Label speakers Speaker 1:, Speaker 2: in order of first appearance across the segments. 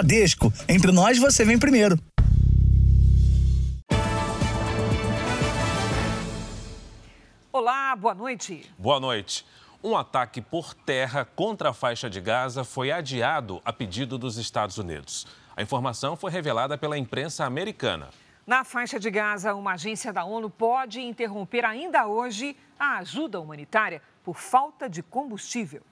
Speaker 1: Bradesco. Entre nós, você vem primeiro.
Speaker 2: Olá, boa noite.
Speaker 3: Boa noite. Um ataque por terra contra a faixa de Gaza foi adiado a pedido dos Estados Unidos. A informação foi revelada pela imprensa americana.
Speaker 2: Na faixa de Gaza, uma agência da ONU pode interromper ainda hoje a ajuda humanitária por falta de combustível.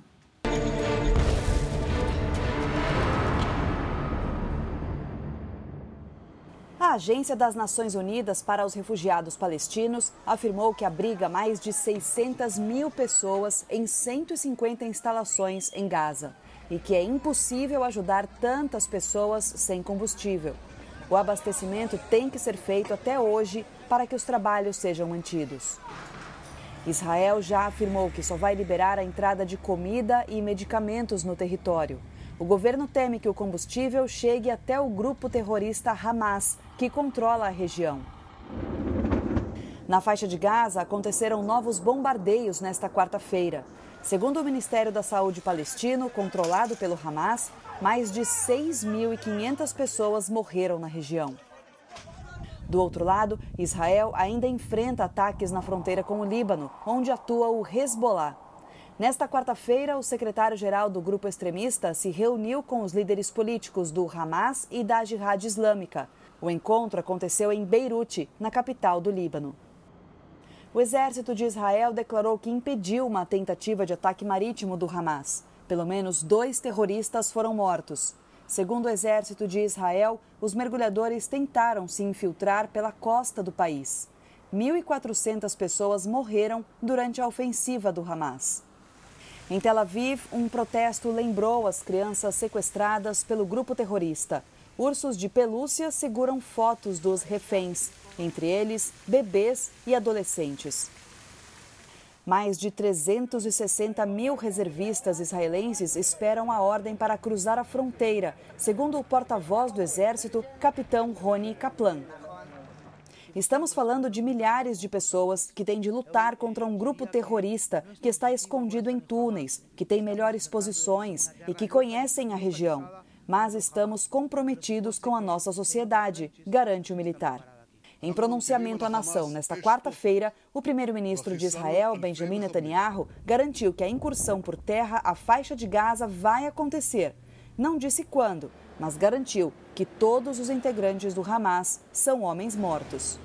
Speaker 4: A Agência das Nações Unidas para os Refugiados Palestinos afirmou que abriga mais de 600 mil pessoas em 150 instalações em Gaza e que é impossível ajudar tantas pessoas sem combustível. O abastecimento tem que ser feito até hoje para que os trabalhos sejam mantidos. Israel já afirmou que só vai liberar a entrada de comida e medicamentos no território. O governo teme que o combustível chegue até o grupo terrorista Hamas, que controla a região. Na faixa de Gaza, aconteceram novos bombardeios nesta quarta-feira. Segundo o Ministério da Saúde palestino, controlado pelo Hamas, mais de 6.500 pessoas morreram na região. Do outro lado, Israel ainda enfrenta ataques na fronteira com o Líbano, onde atua o Hezbollah. Nesta quarta-feira, o secretário-geral do grupo extremista se reuniu com os líderes políticos do Hamas e da Jihad Islâmica. O encontro aconteceu em Beirute, na capital do Líbano. O exército de Israel declarou que impediu uma tentativa de ataque marítimo do Hamas. Pelo menos dois terroristas foram mortos. Segundo o exército de Israel, os mergulhadores tentaram se infiltrar pela costa do país. 1.400 pessoas morreram durante a ofensiva do Hamas. Em Tel Aviv, um protesto lembrou as crianças sequestradas pelo grupo terrorista. Ursos de pelúcia seguram fotos dos reféns, entre eles bebês e adolescentes. Mais de 360 mil reservistas israelenses esperam a ordem para cruzar a fronteira, segundo o porta-voz do Exército, capitão Rony Kaplan. Estamos falando de milhares de pessoas que têm de lutar contra um grupo terrorista que está escondido em túneis, que tem melhores posições e que conhecem a região. Mas estamos comprometidos com a nossa sociedade, garante o militar. Em pronunciamento à nação nesta quarta-feira, o primeiro-ministro de Israel, Benjamin Netanyahu, garantiu que a incursão por terra à faixa de Gaza vai acontecer. Não disse quando, mas garantiu que todos os integrantes do Hamas são homens mortos.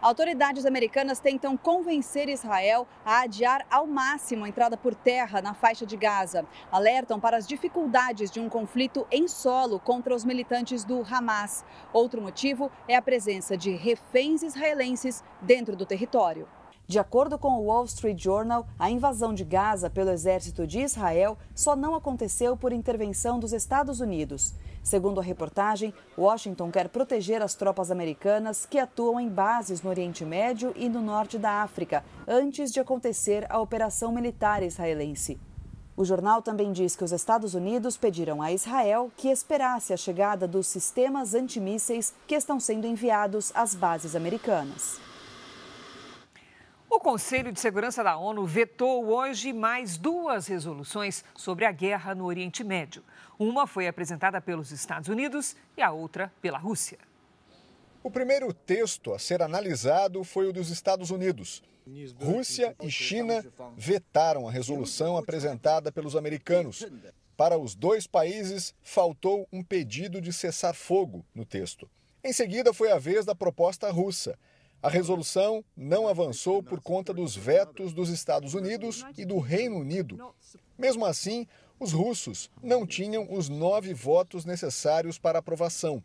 Speaker 4: Autoridades americanas tentam convencer Israel a adiar ao máximo a entrada por terra na faixa de Gaza. Alertam para as dificuldades de um conflito em solo contra os militantes do Hamas. Outro motivo é a presença de reféns israelenses dentro do território. De acordo com o Wall Street Journal, a invasão de Gaza pelo exército de Israel só não aconteceu por intervenção dos Estados Unidos. Segundo a reportagem, Washington quer proteger as tropas americanas que atuam em bases no Oriente Médio e no norte da África, antes de acontecer a operação militar israelense. O jornal também diz que os Estados Unidos pediram a Israel que esperasse a chegada dos sistemas antimísseis que estão sendo enviados às bases americanas.
Speaker 2: O Conselho de Segurança da ONU vetou hoje mais duas resoluções sobre a guerra no Oriente Médio. Uma foi apresentada pelos Estados Unidos e a outra pela Rússia.
Speaker 5: O primeiro texto a ser analisado foi o dos Estados Unidos. Rússia e China vetaram a resolução apresentada pelos americanos. Para os dois países, faltou um pedido de cessar fogo no texto. Em seguida, foi a vez da proposta russa. A resolução não avançou por conta dos vetos dos Estados Unidos e do Reino Unido. Mesmo assim, os russos não tinham os nove votos necessários para aprovação.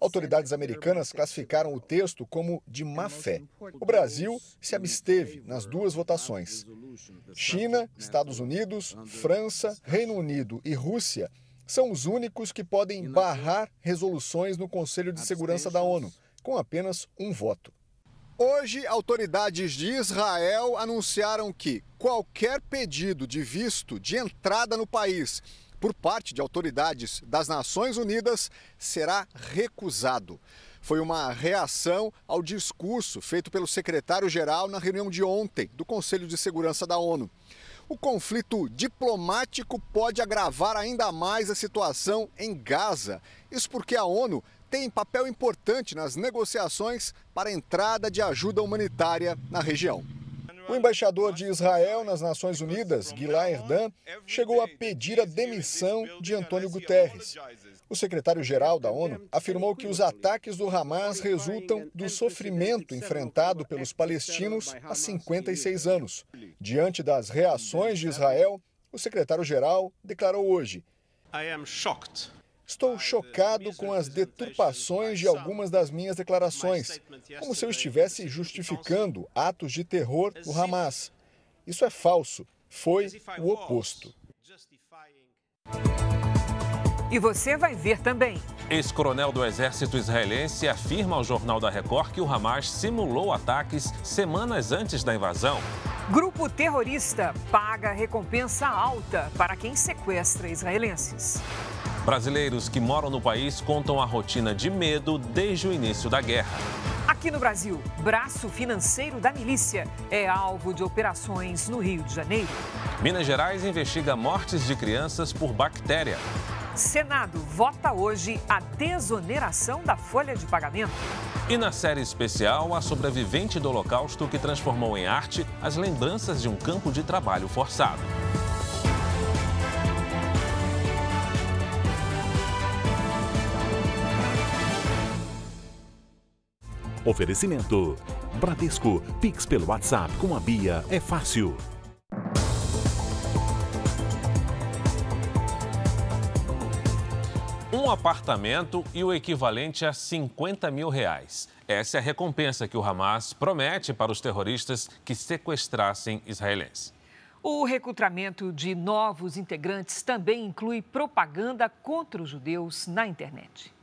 Speaker 5: Autoridades americanas classificaram o texto como de má fé. O Brasil se absteve nas duas votações. China, Estados Unidos, França, Reino Unido e Rússia são os únicos que podem barrar resoluções no Conselho de Segurança da ONU, com apenas um voto. Hoje, autoridades de Israel anunciaram que qualquer pedido de visto de entrada no país por parte de autoridades das Nações Unidas será recusado. Foi uma reação ao discurso feito pelo secretário-geral na reunião de ontem do Conselho de Segurança da ONU. O conflito diplomático pode agravar ainda mais a situação em Gaza. Isso porque a ONU tem papel importante nas negociações para a entrada de ajuda humanitária na região. O embaixador de Israel nas Nações Unidas, Gilad Erdan, chegou a pedir a demissão de Antônio Guterres. O secretário-geral da ONU afirmou que os ataques do Hamas resultam do sofrimento enfrentado pelos palestinos há 56 anos. Diante das reações de Israel, o secretário-geral declarou hoje: Estou chocado com as deturpações de algumas das minhas declarações, como se eu estivesse justificando atos de terror do Hamas. Isso é falso. Foi o oposto.
Speaker 2: E você vai ver também.
Speaker 3: Ex-coronel do exército israelense afirma ao Jornal da Record que o Hamas simulou ataques semanas antes da invasão.
Speaker 2: Grupo terrorista paga recompensa alta para quem sequestra israelenses.
Speaker 3: Brasileiros que moram no país contam a rotina de medo desde o início da guerra.
Speaker 2: Aqui no Brasil, braço financeiro da milícia é alvo de operações no Rio de Janeiro.
Speaker 3: Minas Gerais investiga mortes de crianças por bactéria.
Speaker 2: Senado vota hoje a desoneração da folha de pagamento.
Speaker 3: E na série especial, a sobrevivente do Holocausto que transformou em arte as lembranças de um campo de trabalho forçado.
Speaker 6: Oferecimento: Bradesco, Pix pelo WhatsApp com a Bia é fácil.
Speaker 3: Um apartamento e o equivalente a 50 mil reais. Essa é a recompensa que o Hamas promete para os terroristas que sequestrassem israelenses.
Speaker 2: O recrutamento de novos integrantes também inclui propaganda contra os judeus na internet.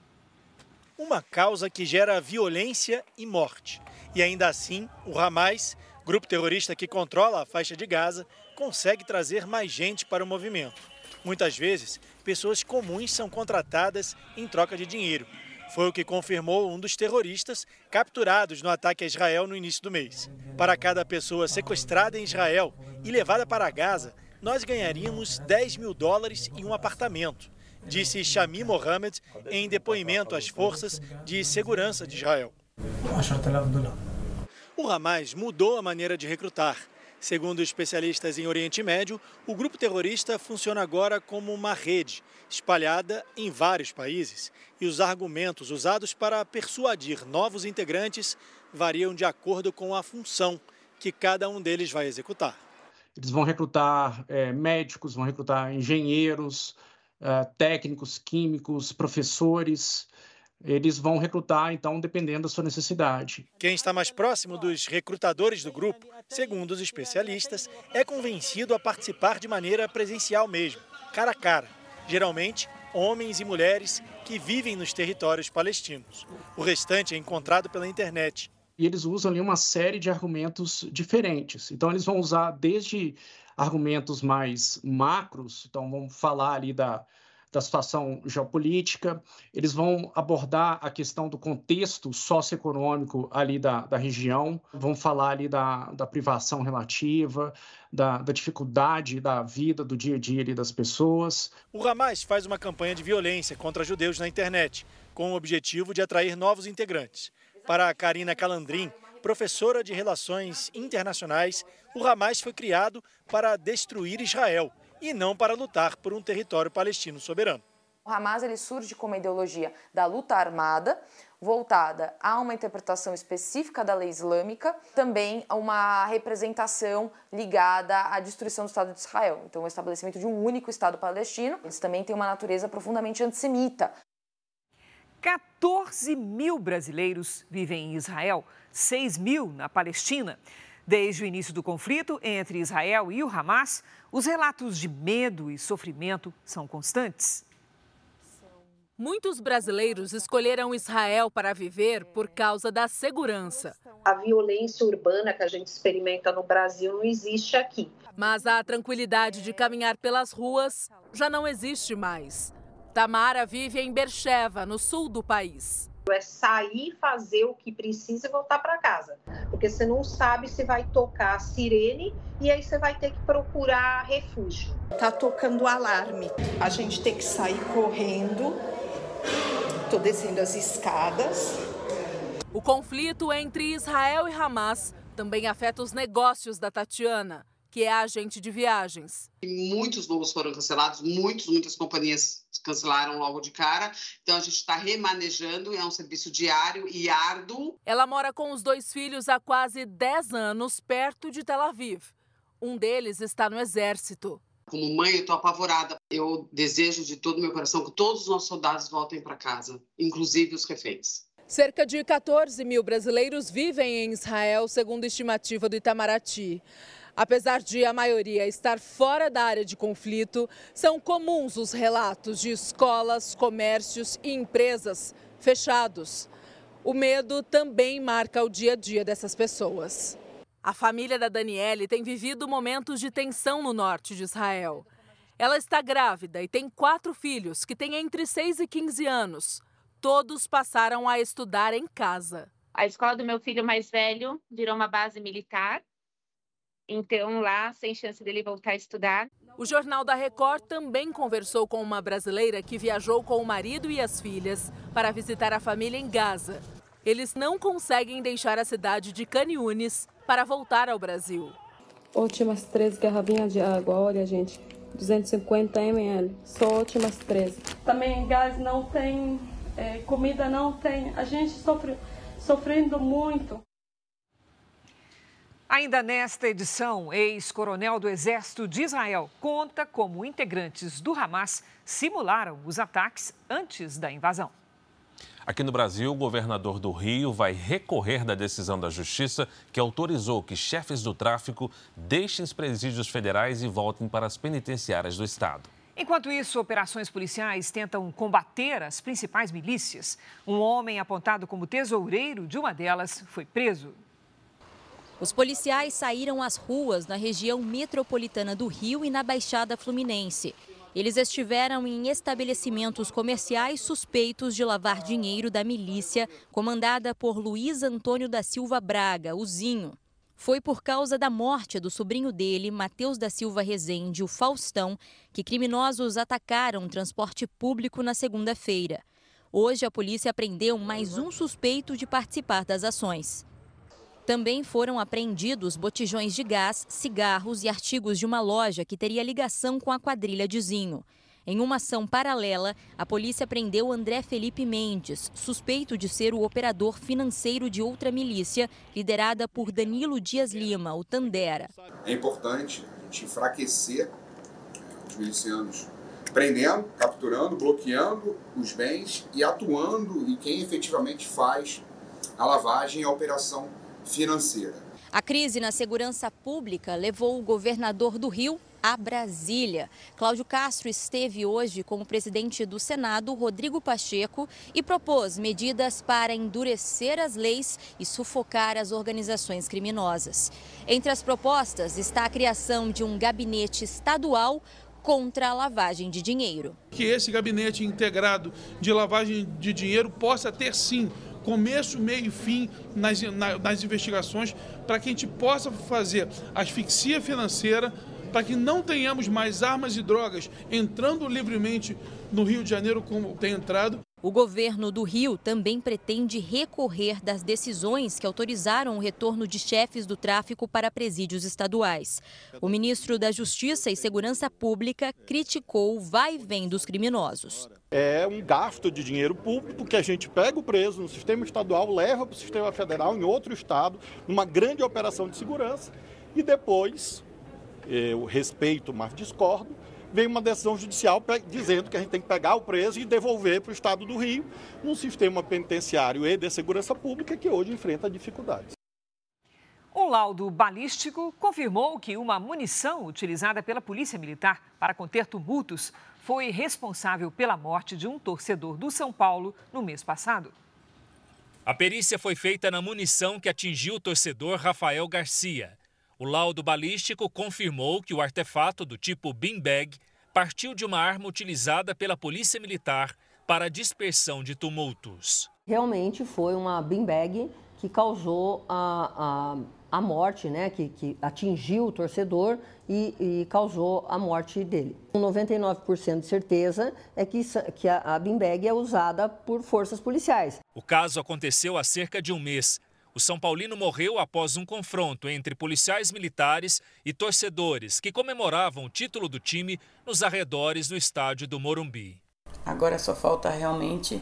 Speaker 7: Uma causa que gera violência e morte. E ainda assim, o Hamas, grupo terrorista que controla a faixa de Gaza, consegue trazer mais gente para o movimento. Muitas vezes, pessoas comuns são contratadas em troca de dinheiro. Foi o que confirmou um dos terroristas capturados no ataque a Israel no início do mês. Para cada pessoa sequestrada em Israel e levada para Gaza, nós ganharíamos 10 mil dólares e um apartamento, disse Shami Mohamed em depoimento às forças de segurança de Israel. O Hamas mudou a maneira de recrutar. Segundo especialistas em Oriente Médio, o grupo terrorista funciona agora como uma rede espalhada em vários países e os argumentos usados para persuadir novos integrantes variam de acordo com a função que cada um deles vai executar.
Speaker 8: Eles vão recrutar é, médicos, vão recrutar engenheiros, é, técnicos, químicos, professores, eles vão recrutar, então, dependendo da sua necessidade.
Speaker 7: Quem está mais próximo dos recrutadores do grupo, segundo os especialistas, é convencido a participar de maneira presencial mesmo, cara a cara. Geralmente, homens e mulheres que vivem nos territórios palestinos. O restante é encontrado pela internet.
Speaker 8: E eles usam ali uma série de argumentos diferentes. Então, eles vão usar desde argumentos mais macros, então vão falar ali da, da situação geopolítica, eles vão abordar a questão do contexto socioeconômico ali da, da região, vão falar ali da, da privação relativa, da, da dificuldade da vida, do dia a dia ali das pessoas.
Speaker 7: O Hamas faz uma campanha de violência contra judeus na internet, com o objetivo de atrair novos integrantes. Para a Karina Calandrin, professora de Relações Internacionais, o Hamas foi criado para destruir Israel e não para lutar por um território palestino soberano.
Speaker 9: O Hamas ele surge como uma ideologia da luta armada, voltada a uma interpretação específica da lei islâmica, também a uma representação ligada à destruição do Estado de Israel. Então, o estabelecimento de um único Estado palestino. Eles também têm uma natureza profundamente antissemita.
Speaker 2: 14 mil brasileiros vivem em Israel, 6 mil na Palestina. Desde o início do conflito entre Israel e o Hamas, os relatos de medo e sofrimento são constantes.
Speaker 10: Muitos brasileiros escolheram Israel para viver por causa da segurança.
Speaker 11: A violência urbana que a gente experimenta no Brasil não existe aqui.
Speaker 10: Mas a tranquilidade de caminhar pelas ruas já não existe mais. Tamara vive em Bercheva, no sul do país.
Speaker 11: É sair, fazer o que precisa e voltar para casa. Porque você não sabe se vai tocar a sirene e aí você vai ter que procurar refúgio.
Speaker 12: Tá tocando alarme. A gente tem que sair correndo. Tô descendo as escadas.
Speaker 10: O conflito entre Israel e Hamas também afeta os negócios da Tatiana que é agente de viagens.
Speaker 13: Muitos voos foram cancelados, muitos, muitas companhias cancelaram logo de cara. Então a gente está remanejando, é um serviço diário e árduo.
Speaker 10: Ela mora com os dois filhos há quase 10 anos, perto de Tel Aviv. Um deles está no exército.
Speaker 13: Como mãe, eu estou apavorada. Eu desejo de todo o meu coração que todos os nossos soldados voltem para casa, inclusive os reféns.
Speaker 10: Cerca de 14 mil brasileiros vivem em Israel, segundo estimativa do Itamaraty. Apesar de a maioria estar fora da área de conflito, são comuns os relatos de escolas, comércios e empresas fechados. O medo também marca o dia a dia dessas pessoas. A família da Daniele tem vivido momentos de tensão no norte de Israel. Ela está grávida e tem quatro filhos que têm entre 6 e 15 anos. Todos passaram a estudar em casa.
Speaker 14: A escola do meu filho mais velho virou uma base militar então, lá, sem chance dele voltar a estudar.
Speaker 10: O Jornal da Record também conversou com uma brasileira que viajou com o marido e as filhas para visitar a família em Gaza. Eles não conseguem deixar a cidade de Caniunes para voltar ao Brasil.
Speaker 15: Últimas três garrafinhas de água, olha, gente. 250 ml, só últimas três. Também gás não tem, é, comida não tem. A gente sofre, sofrendo muito.
Speaker 2: Ainda nesta edição, ex-coronel do Exército de Israel conta como integrantes do Hamas simularam os ataques antes da invasão.
Speaker 3: Aqui no Brasil, o governador do Rio vai recorrer da decisão da Justiça que autorizou que chefes do tráfico deixem os presídios federais e voltem para as penitenciárias do Estado.
Speaker 2: Enquanto isso, operações policiais tentam combater as principais milícias. Um homem apontado como tesoureiro de uma delas foi preso.
Speaker 16: Os policiais saíram às ruas na região metropolitana do Rio e na Baixada Fluminense. Eles estiveram em estabelecimentos comerciais suspeitos de lavar dinheiro da milícia, comandada por Luiz Antônio da Silva Braga, o Zinho. Foi por causa da morte do sobrinho dele, Matheus da Silva Rezende, o Faustão, que criminosos atacaram transporte público na segunda-feira. Hoje, a polícia prendeu mais um suspeito de participar das ações. Também foram apreendidos botijões de gás, cigarros e artigos de uma loja que teria ligação com a quadrilha de Zinho. Em uma ação paralela, a polícia prendeu André Felipe Mendes, suspeito de ser o operador financeiro de outra milícia, liderada por Danilo Dias Lima, o Tandera.
Speaker 17: É importante a gente enfraquecer os milicianos, prendendo, capturando, bloqueando os bens e atuando em quem efetivamente faz a lavagem e a operação financeira.
Speaker 16: A crise na segurança pública levou o governador do Rio a Brasília. Cláudio Castro esteve hoje com o presidente do Senado, Rodrigo Pacheco, e propôs medidas para endurecer as leis e sufocar as organizações criminosas. Entre as propostas está a criação de um gabinete estadual contra a lavagem de dinheiro.
Speaker 18: Que esse gabinete integrado de lavagem de dinheiro possa ter sim começo, meio e fim nas, nas investigações, para que a gente possa fazer asfixia financeira, para que não tenhamos mais armas e drogas entrando livremente no Rio de Janeiro como tem entrado.
Speaker 16: O governo do Rio também pretende recorrer das decisões que autorizaram o retorno de chefes do tráfico para presídios estaduais. O ministro da Justiça e Segurança Pública criticou o vai e vem dos criminosos.
Speaker 19: É um gasto de dinheiro público que a gente pega o preso no sistema estadual, leva para o sistema federal em outro estado, numa grande operação de segurança, e depois, eu respeito, mas discordo, vem uma decisão judicial dizendo que a gente tem que pegar o preso e devolver para o Estado do Rio, num sistema penitenciário e de segurança pública que hoje enfrenta dificuldades.
Speaker 2: Um laudo balístico confirmou que uma munição utilizada pela Polícia Militar para conter tumultos foi responsável pela morte de um torcedor do São Paulo no mês passado.
Speaker 20: A perícia foi feita na munição que atingiu o torcedor Rafael Garcia. O laudo balístico confirmou que o artefato do tipo beanbag partiu de uma arma utilizada pela Polícia Militar para a dispersão de tumultos.
Speaker 21: Realmente foi uma beanbag que causou a, a, a morte, né? que, que atingiu o torcedor e, e causou a morte dele. Com 99% de certeza é que, que a, a beanbag é usada por forças policiais.
Speaker 20: O caso aconteceu há cerca de um mês. O São Paulino morreu após um confronto entre policiais militares e torcedores que comemoravam o título do time nos arredores do estádio do Morumbi.
Speaker 22: Agora só falta realmente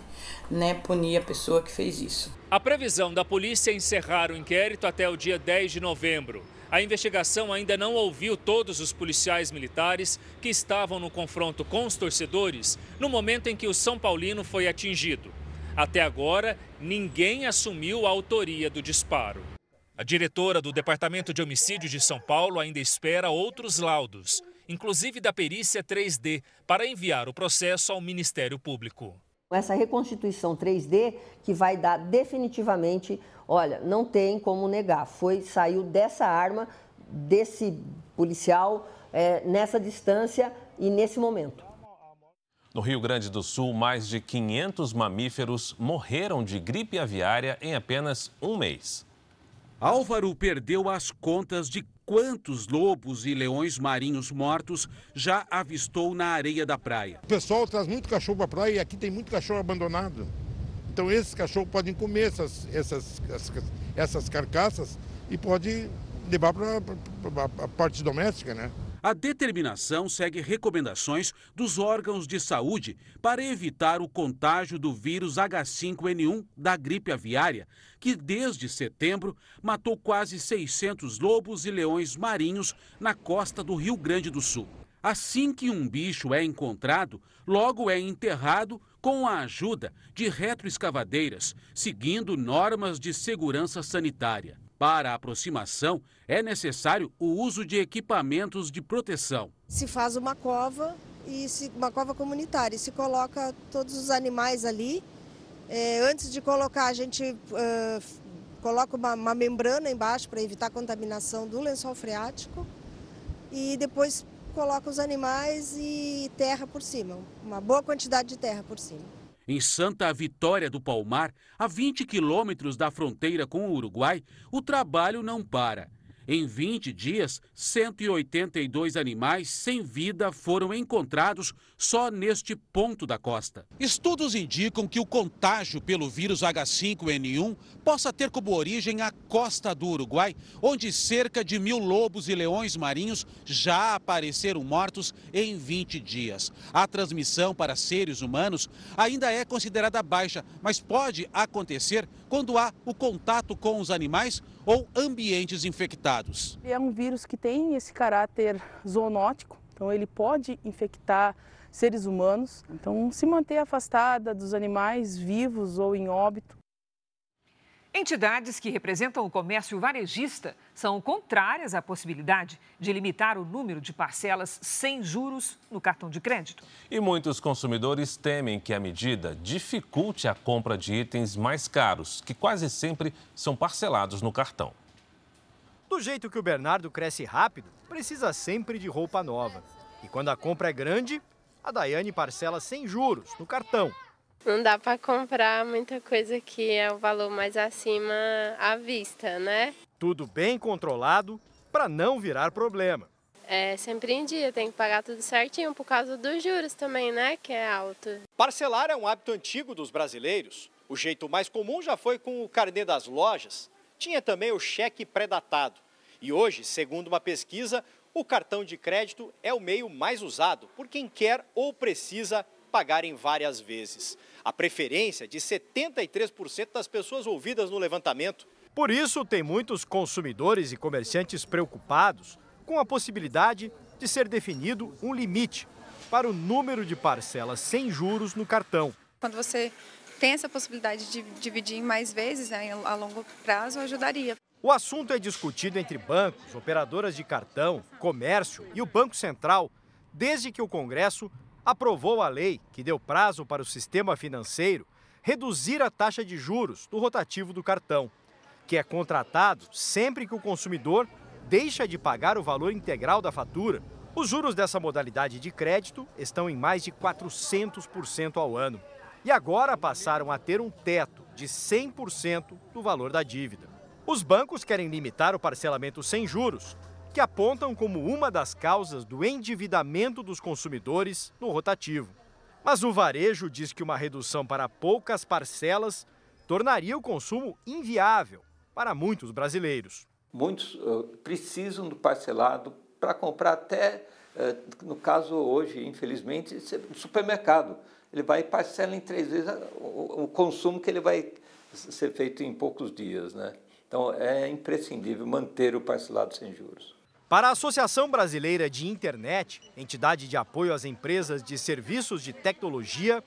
Speaker 22: né, punir a pessoa que fez isso.
Speaker 20: A previsão da polícia é encerrar o inquérito até o dia 10 de novembro. A investigação ainda não ouviu todos os policiais militares que estavam no confronto com os torcedores no momento em que o São Paulino foi atingido. Até agora, ninguém assumiu a autoria do disparo. A diretora do Departamento de Homicídio de São Paulo ainda espera outros laudos, inclusive da perícia 3D, para enviar o processo ao Ministério Público.
Speaker 21: Essa reconstituição 3D que vai dar definitivamente, olha, não tem como negar, foi saiu dessa arma, desse policial, é, nessa distância e nesse momento.
Speaker 3: No Rio Grande do Sul, mais de 500 mamíferos morreram de gripe aviária em apenas um mês.
Speaker 23: Álvaro perdeu as contas de quantos lobos e leões marinhos mortos já avistou na areia da praia.
Speaker 24: O pessoal traz muito cachorro para a praia e aqui tem muito cachorro abandonado. Então esses cachorros podem comer essas, essas, essas carcaças e pode levar para a parte doméstica, né?
Speaker 23: A determinação segue recomendações dos órgãos de saúde para evitar o contágio do vírus H5N1 da gripe aviária, que desde setembro matou quase 600 lobos e leões marinhos na costa do Rio Grande do Sul. Assim que um bicho é encontrado, logo é enterrado com a ajuda de retroescavadeiras, seguindo normas de segurança sanitária. Para a aproximação, é necessário o uso de equipamentos de proteção.
Speaker 25: Se faz uma cova e se, uma cova comunitária, e se coloca todos os animais ali. É, antes de colocar, a gente uh, coloca uma, uma membrana embaixo para evitar a contaminação do lençol freático e depois coloca os animais e terra por cima, uma boa quantidade de terra por cima.
Speaker 23: Em Santa Vitória do Palmar, a 20 quilômetros da fronteira com o Uruguai, o trabalho não para. Em 20 dias, 182 animais sem vida foram encontrados só neste ponto da costa. Estudos indicam que o contágio pelo vírus H5N1 possa ter como origem a costa do Uruguai, onde cerca de mil lobos e leões marinhos já apareceram mortos em 20 dias. A transmissão para seres humanos ainda é considerada baixa, mas pode acontecer quando há o contato com os animais ou ambientes infectados.
Speaker 26: É um vírus que tem esse caráter zoonótico, então ele pode infectar seres humanos. Então, se manter afastada dos animais vivos ou em óbito
Speaker 2: Entidades que representam o comércio varejista são contrárias à possibilidade de limitar o número de parcelas sem juros no cartão de crédito.
Speaker 3: E muitos consumidores temem que a medida dificulte a compra de itens mais caros, que quase sempre são parcelados no cartão.
Speaker 27: Do jeito que o Bernardo cresce rápido, precisa sempre de roupa nova. E quando a compra é grande, a Daiane parcela sem juros no cartão.
Speaker 28: Não dá para comprar muita coisa que é o valor mais acima à vista, né?
Speaker 27: Tudo bem controlado para não virar problema.
Speaker 28: É sempre em dia, tem que pagar tudo certinho por causa dos juros também, né? Que é alto.
Speaker 27: Parcelar é um hábito antigo dos brasileiros. O jeito mais comum já foi com o carnê das lojas. Tinha também o cheque pré-datado. E hoje, segundo uma pesquisa, o cartão de crédito é o meio mais usado por quem quer ou precisa pagar em várias vezes a preferência de 73% das pessoas ouvidas no levantamento. Por isso, tem muitos consumidores e comerciantes preocupados com a possibilidade de ser definido um limite para o número de parcelas sem juros no cartão.
Speaker 29: Quando você tem essa possibilidade de dividir em mais vezes, né, a longo prazo, ajudaria.
Speaker 27: O assunto é discutido entre bancos, operadoras de cartão, comércio e o Banco Central, desde que o Congresso aprovou a lei que deu prazo para o sistema financeiro reduzir a taxa de juros do rotativo do cartão, que é contratado sempre que o consumidor deixa de pagar o valor integral da fatura. Os juros dessa modalidade de crédito estão em mais de 400% ao ano. E agora passaram a ter um teto de 100% do valor da dívida. Os bancos querem limitar o parcelamento sem juros, que apontam como uma das causas do endividamento dos consumidores no rotativo. Mas o varejo diz que uma redução para poucas parcelas tornaria o consumo inviável para muitos brasileiros.
Speaker 30: Muitos uh, precisam do parcelado para comprar até, uh, no caso hoje, infelizmente, supermercado. Ele vai e parcela em três vezes o, o consumo que ele vai ser feito em poucos dias. Né? Então é imprescindível manter o parcelado sem juros.
Speaker 27: Para a Associação Brasileira de Internet, entidade de apoio às empresas de serviços de tecnologia,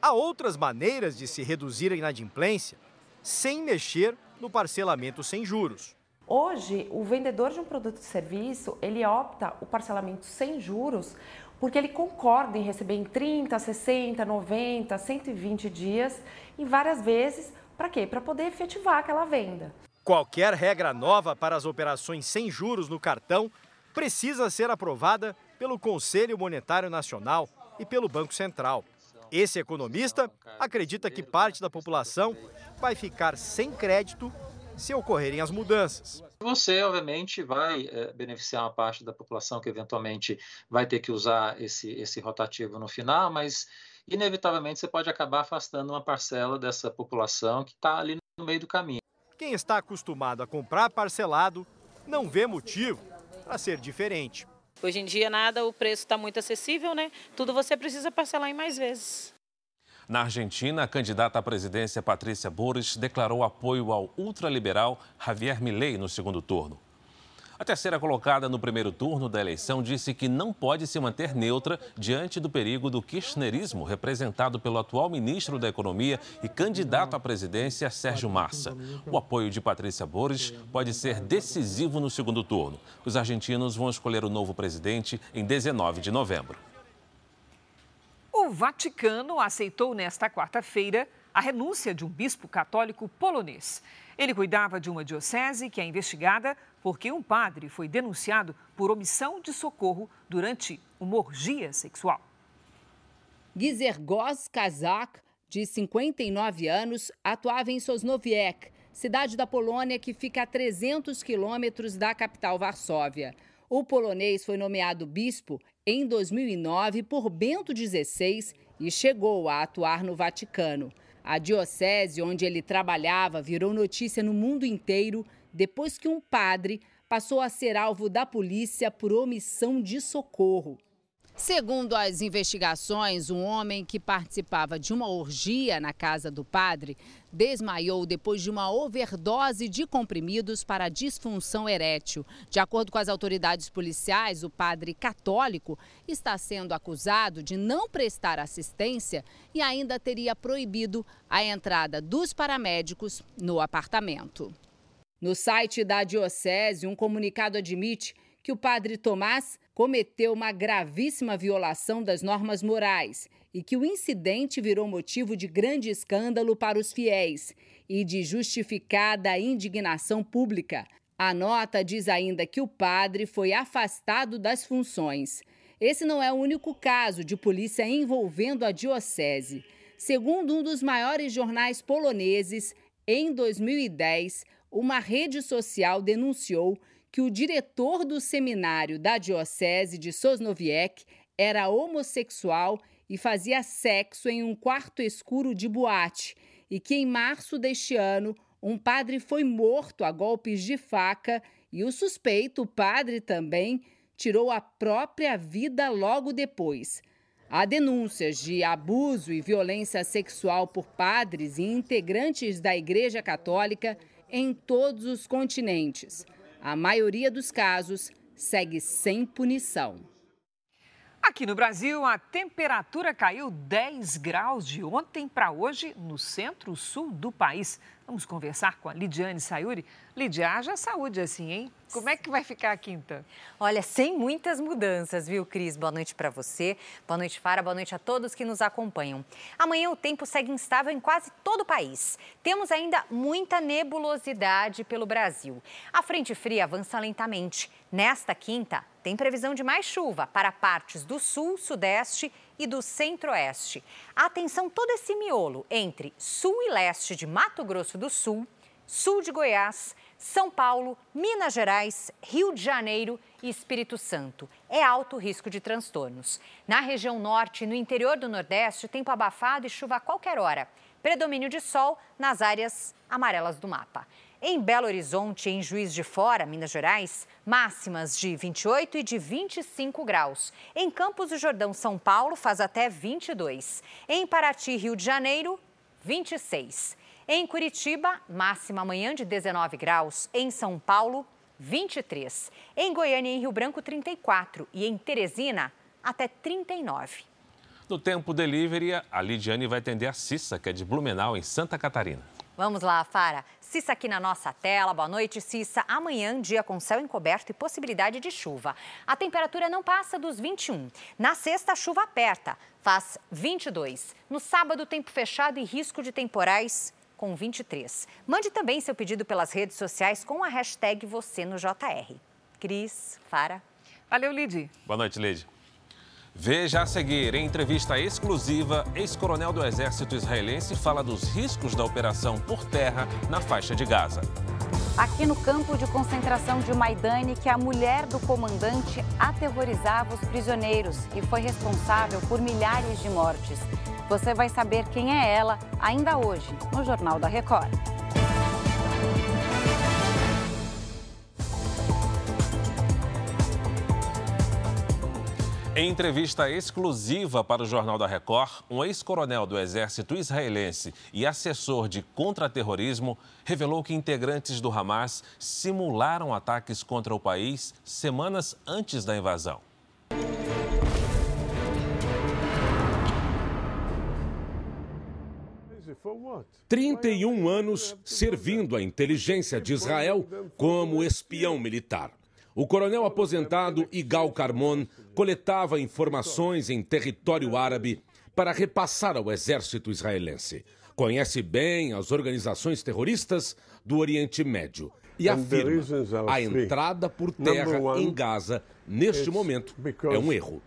Speaker 27: há outras maneiras de se reduzir a inadimplência sem mexer no parcelamento sem juros.
Speaker 31: Hoje, o vendedor de um produto ou serviço, ele opta o parcelamento sem juros porque ele concorda em receber em 30, 60, 90, 120 dias e várias vezes, para quê? Para poder efetivar aquela venda.
Speaker 27: Qualquer regra nova para as operações sem juros no cartão precisa ser aprovada pelo Conselho Monetário Nacional e pelo Banco Central. Esse economista acredita que parte da população vai ficar sem crédito se ocorrerem as mudanças.
Speaker 32: Você, obviamente, vai é, beneficiar uma parte da população que eventualmente vai ter que usar esse, esse rotativo no final, mas inevitavelmente você pode acabar afastando uma parcela dessa população que está ali no meio do caminho.
Speaker 27: Quem está acostumado a comprar parcelado não vê motivo para ser diferente.
Speaker 33: Hoje em dia nada, o preço está muito acessível, né? Tudo você precisa parcelar em mais vezes.
Speaker 3: Na Argentina, a candidata à presidência Patrícia Boris declarou apoio ao ultraliberal Javier Milei no segundo turno. A terceira colocada no primeiro turno da eleição disse que não pode se manter neutra diante do perigo do kirchnerismo representado pelo atual ministro da Economia e candidato à presidência, Sérgio Massa. O apoio de Patrícia Boris pode ser decisivo no segundo turno. Os argentinos vão escolher o novo presidente em 19 de novembro.
Speaker 2: O Vaticano aceitou nesta quarta-feira a renúncia de um bispo católico polonês. Ele cuidava de uma diocese que é investigada porque um padre foi denunciado por omissão de socorro durante uma orgia sexual.
Speaker 34: Gizergos Kazak, de 59 anos, atuava em Sosnowiec, cidade da Polônia que fica a 300 quilômetros da capital Varsóvia. O polonês foi nomeado bispo em 2009 por Bento XVI e chegou a atuar no Vaticano. A diocese onde ele trabalhava virou notícia no mundo inteiro depois que um padre passou a ser alvo da polícia por omissão de socorro. Segundo as investigações, um homem que participava de uma orgia na casa do padre desmaiou depois de uma overdose de comprimidos para disfunção erétil. De acordo com as autoridades policiais, o padre católico está sendo acusado de não prestar assistência e ainda teria proibido a entrada dos paramédicos no apartamento. No site da Diocese, um comunicado admite que o padre Tomás cometeu uma gravíssima violação das normas morais e que o incidente virou motivo de grande escândalo para os fiéis e de justificada indignação pública. A nota diz ainda que o padre foi afastado das funções. Esse não é o único caso de polícia envolvendo a diocese. Segundo um dos maiores jornais poloneses, em 2010, uma rede social denunciou que o diretor do seminário da Diocese de Sosnowiec era homossexual e fazia sexo em um quarto escuro de boate, e que em março deste ano um padre foi morto a golpes de faca e o suspeito, o padre também, tirou a própria vida logo depois. Há denúncias de abuso e violência sexual por padres e integrantes da Igreja Católica em todos os continentes. A maioria dos casos segue sem punição.
Speaker 2: Aqui no Brasil, a temperatura caiu 10 graus de ontem para hoje no centro-sul do país. Vamos conversar com a Lidiane Sayuri. Lidia, haja saúde assim, hein? Como é que vai ficar a quinta?
Speaker 35: Olha, sem muitas mudanças, viu, Cris? Boa noite para você, boa noite, Fara, boa noite a todos que nos acompanham. Amanhã o tempo segue instável em quase todo o país. Temos ainda muita nebulosidade pelo Brasil. A frente fria avança lentamente. Nesta quinta, tem previsão de mais chuva para partes do sul, sudeste e do centro-oeste. Atenção todo esse miolo entre sul e leste de Mato Grosso do Sul, sul de Goiás, São Paulo, Minas Gerais, Rio de Janeiro e Espírito Santo. É alto o risco de transtornos. Na região norte e no interior do Nordeste, tempo abafado e chuva a qualquer hora. Predomínio de sol nas áreas amarelas do mapa. Em Belo Horizonte, em Juiz de Fora, Minas Gerais, máximas de 28 e de 25 graus. Em Campos do Jordão, São Paulo, faz até 22. Em Paraty, Rio de Janeiro, 26. Em Curitiba, máxima amanhã de 19 graus. Em São Paulo, 23. Em Goiânia e em Rio Branco, 34. E em Teresina, até 39.
Speaker 3: No Tempo Delivery, a Lidiane vai atender a Cissa, que é de Blumenau, em Santa Catarina.
Speaker 35: Vamos lá, Fara. Cissa aqui na nossa tela. Boa noite, Cissa. Amanhã, dia com céu encoberto e possibilidade de chuva. A temperatura não passa dos 21. Na sexta, a chuva aperta, faz 22. No sábado, tempo fechado e risco de temporais com 23. Mande também seu pedido pelas redes sociais com a hashtag você no JR. Cris, Fara.
Speaker 2: Valeu, Lid.
Speaker 3: Boa noite, Lid. Veja a seguir, em entrevista exclusiva, ex-coronel do Exército Israelense fala dos riscos da operação por terra na faixa de Gaza.
Speaker 35: Aqui no campo de concentração de Maidane, que a mulher do comandante aterrorizava os prisioneiros e foi responsável por milhares de mortes. Você vai saber quem é ela ainda hoje, no Jornal da Record.
Speaker 3: Em entrevista exclusiva para o Jornal da Record, um ex-coronel do exército israelense e assessor de contra-terrorismo revelou que integrantes do Hamas simularam ataques contra o país semanas antes da invasão.
Speaker 36: Trinta e um anos servindo a inteligência de Israel como espião militar. O coronel aposentado Igal Carmon coletava informações em território árabe para repassar ao exército israelense. Conhece bem as organizações terroristas do Oriente Médio e afirma a entrada por terra em Gaza, neste momento, é um erro.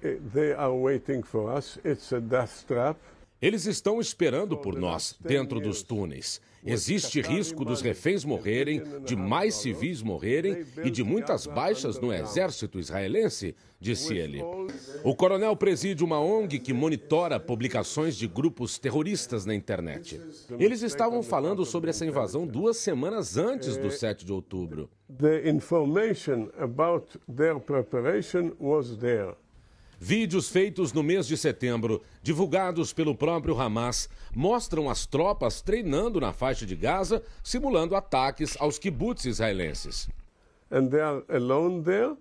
Speaker 36: Eles estão esperando por nós dentro dos túneis. Existe risco dos reféns morrerem, de mais civis morrerem e de muitas baixas no exército israelense, disse ele. O coronel preside uma ONG que monitora publicações de grupos terroristas na internet. Eles estavam falando sobre essa invasão duas semanas antes do 7 de outubro.
Speaker 37: The information about their preparation was there.
Speaker 36: Vídeos feitos no mês de setembro, divulgados pelo próprio Hamas, mostram as tropas treinando na faixa de Gaza, simulando ataques aos kibbutz israelenses.
Speaker 37: And they are alone there?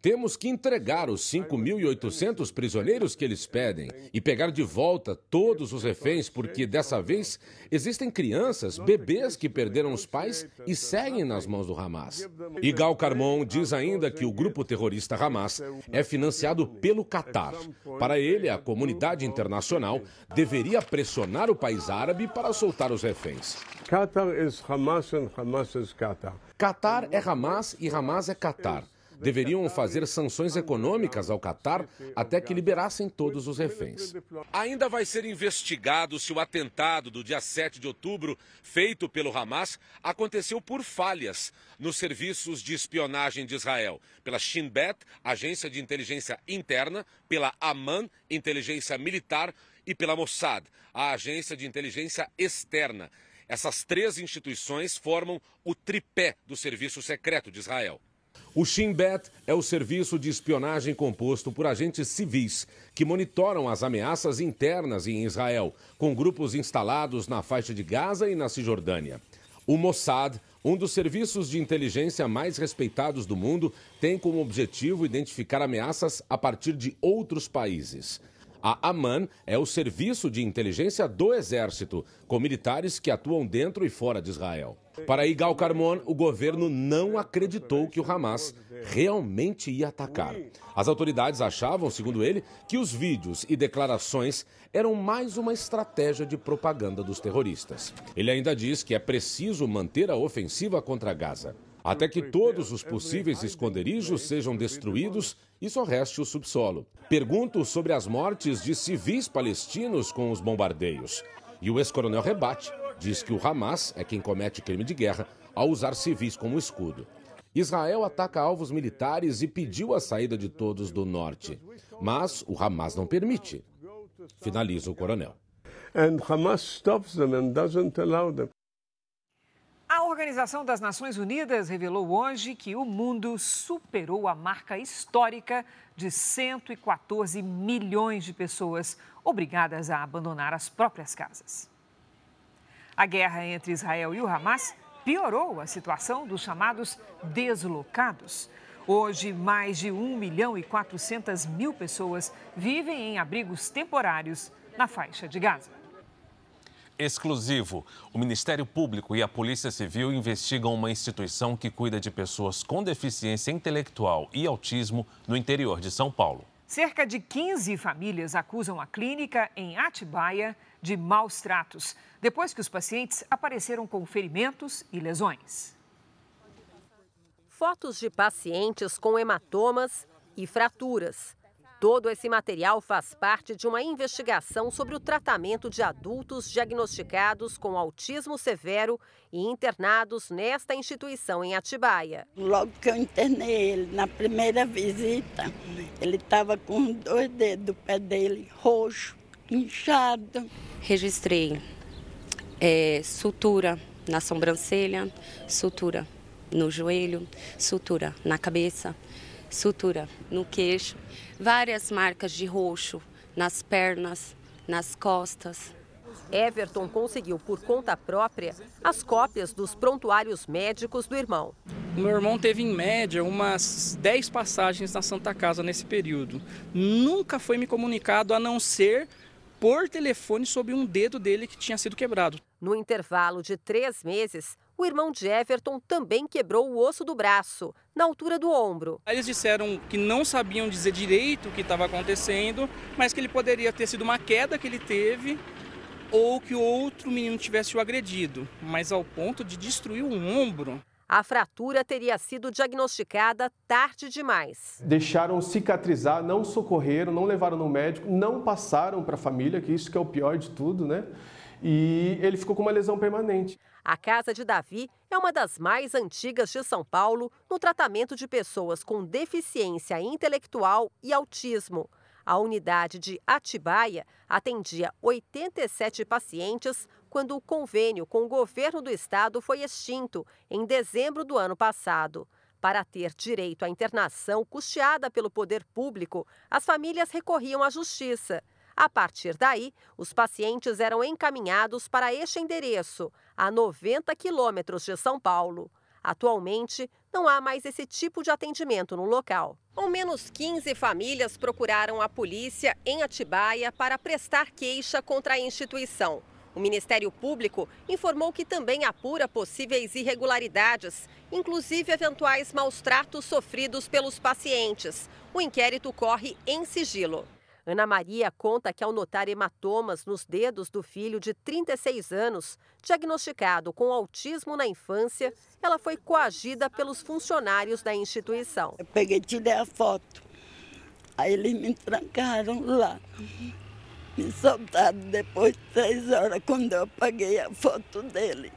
Speaker 36: Temos que entregar os 5.800 prisioneiros que eles pedem e pegar de volta todos os reféns, porque dessa vez existem crianças, bebês que perderam os pais e seguem nas mãos do Hamas. Igal Carmon diz ainda que o grupo terrorista Hamas é financiado pelo Catar. Para ele, a comunidade internacional deveria pressionar o país árabe para soltar os reféns.
Speaker 37: Qatar is Hamas and Hamas is Qatar.
Speaker 36: Qatar é Hamas e Hamas é Qatar deveriam fazer sanções econômicas ao Catar até que liberassem todos os reféns. Ainda vai ser investigado se o atentado do dia 7 de outubro, feito pelo Hamas, aconteceu por falhas nos serviços de espionagem de Israel, pela Shin Bet, agência de inteligência interna, pela Aman, inteligência militar, e pela Mossad, a agência de inteligência externa. Essas três instituições formam o tripé do serviço secreto de Israel. O Shin Bet é o serviço de espionagem composto por agentes civis que monitoram as ameaças internas em Israel, com grupos instalados na faixa de Gaza e na Cisjordânia. O Mossad, um dos serviços de inteligência mais respeitados do mundo, tem como objetivo identificar ameaças a partir de outros países. A Aman é o serviço de inteligência do Exército, com militares que atuam dentro e fora de Israel. Para Igal Carmon, o governo não acreditou que o Hamas realmente ia atacar. As autoridades achavam, segundo ele, que os vídeos e declarações eram mais uma estratégia de propaganda dos terroristas. Ele ainda diz que é preciso manter a ofensiva contra Gaza até que todos os possíveis esconderijos sejam destruídos e só reste o subsolo. Pergunto sobre as mortes de civis palestinos com os bombardeios. E o ex-coronel rebate, diz que o Hamas é quem comete crime de guerra ao usar civis como escudo. Israel ataca alvos militares e pediu a saída de todos do norte. Mas o Hamas não permite. Finaliza o coronel.
Speaker 37: And Hamas stops them and doesn't allow them.
Speaker 2: A Organização das Nações Unidas revelou hoje que o mundo superou a marca histórica de 114 milhões de pessoas obrigadas a abandonar as próprias casas. A guerra entre Israel e o Hamas piorou a situação dos chamados deslocados. Hoje, mais de 1 milhão e 400 mil pessoas vivem em abrigos temporários na faixa de Gaza
Speaker 3: exclusivo. O Ministério Público e a Polícia Civil investigam uma instituição que cuida de pessoas com deficiência intelectual e autismo no interior de São Paulo.
Speaker 2: Cerca de 15 famílias acusam a clínica em Atibaia de maus tratos, depois que os pacientes apareceram com ferimentos e lesões.
Speaker 38: Fotos de pacientes com hematomas e fraturas. Todo esse material faz parte de uma investigação sobre o tratamento de adultos diagnosticados com autismo severo e internados nesta instituição em Atibaia.
Speaker 39: Logo que eu internei ele, na primeira visita, ele estava com dois dedos do pé dele roxo, inchado.
Speaker 40: Registrei é, sutura na sobrancelha, sutura no joelho, sutura na cabeça, sutura no queixo várias marcas de roxo nas pernas, nas costas.
Speaker 38: Everton conseguiu por conta própria as cópias dos prontuários médicos do irmão.
Speaker 41: Meu irmão teve em média umas 10 passagens na Santa Casa nesse período. Nunca foi me comunicado a não ser por telefone sobre um dedo dele que tinha sido quebrado.
Speaker 38: No intervalo de três meses, o irmão de Everton também quebrou o osso do braço, na altura do ombro.
Speaker 41: Eles disseram que não sabiam dizer direito o que estava acontecendo, mas que ele poderia ter sido uma queda que ele teve ou que outro menino tivesse o agredido, mas ao ponto de destruir o ombro.
Speaker 38: A fratura teria sido diagnosticada tarde demais.
Speaker 42: Deixaram cicatrizar, não socorreram, não levaram no médico, não passaram para a família, que isso que é o pior de tudo, né? E ele ficou com uma lesão permanente.
Speaker 38: A Casa de Davi é uma das mais antigas de São Paulo no tratamento de pessoas com deficiência intelectual e autismo. A unidade de Atibaia atendia 87 pacientes quando o convênio com o governo do estado foi extinto em dezembro do ano passado. Para ter direito à internação custeada pelo poder público, as famílias recorriam à justiça. A partir daí, os pacientes eram encaminhados para este endereço, a 90 quilômetros de São Paulo. Atualmente, não há mais esse tipo de atendimento no local. Ao menos 15 famílias procuraram a polícia em Atibaia para prestar queixa contra a instituição. O Ministério Público informou que também apura possíveis irregularidades, inclusive eventuais maus tratos sofridos pelos pacientes. O inquérito corre em sigilo. Ana Maria conta que, ao notar hematomas nos dedos do filho de 36 anos, diagnosticado com autismo na infância, ela foi coagida pelos funcionários da instituição.
Speaker 39: Eu peguei, tirei a foto. Aí eles me trancaram lá. Me soltaram depois de três horas, quando eu apaguei a foto dele.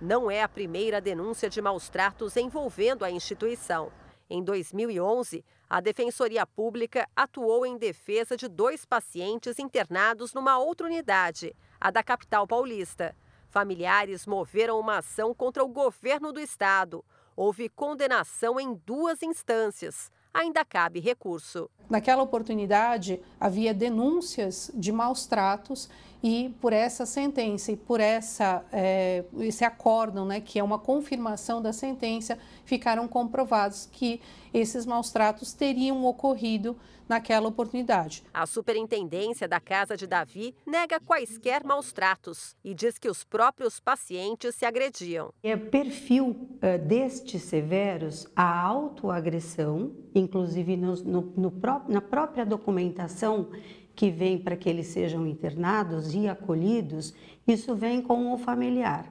Speaker 38: Não é a primeira denúncia de maus tratos envolvendo a instituição. Em 2011, a Defensoria Pública atuou em defesa de dois pacientes internados numa outra unidade, a da capital paulista. Familiares moveram uma ação contra o governo do estado. Houve condenação em duas instâncias. Ainda cabe recurso.
Speaker 43: Naquela oportunidade, havia denúncias de maus tratos e por essa sentença e por essa, é, esse acórdão, né, que é uma confirmação da sentença, ficaram comprovados que esses maus tratos teriam ocorrido naquela oportunidade.
Speaker 38: A superintendência da Casa de Davi nega quaisquer maus tratos e diz que os próprios pacientes se agrediam.
Speaker 44: É perfil uh, destes severos a autoagressão, inclusive no, no, no pró na própria documentação que vem para que eles sejam internados e acolhidos, isso vem com o familiar.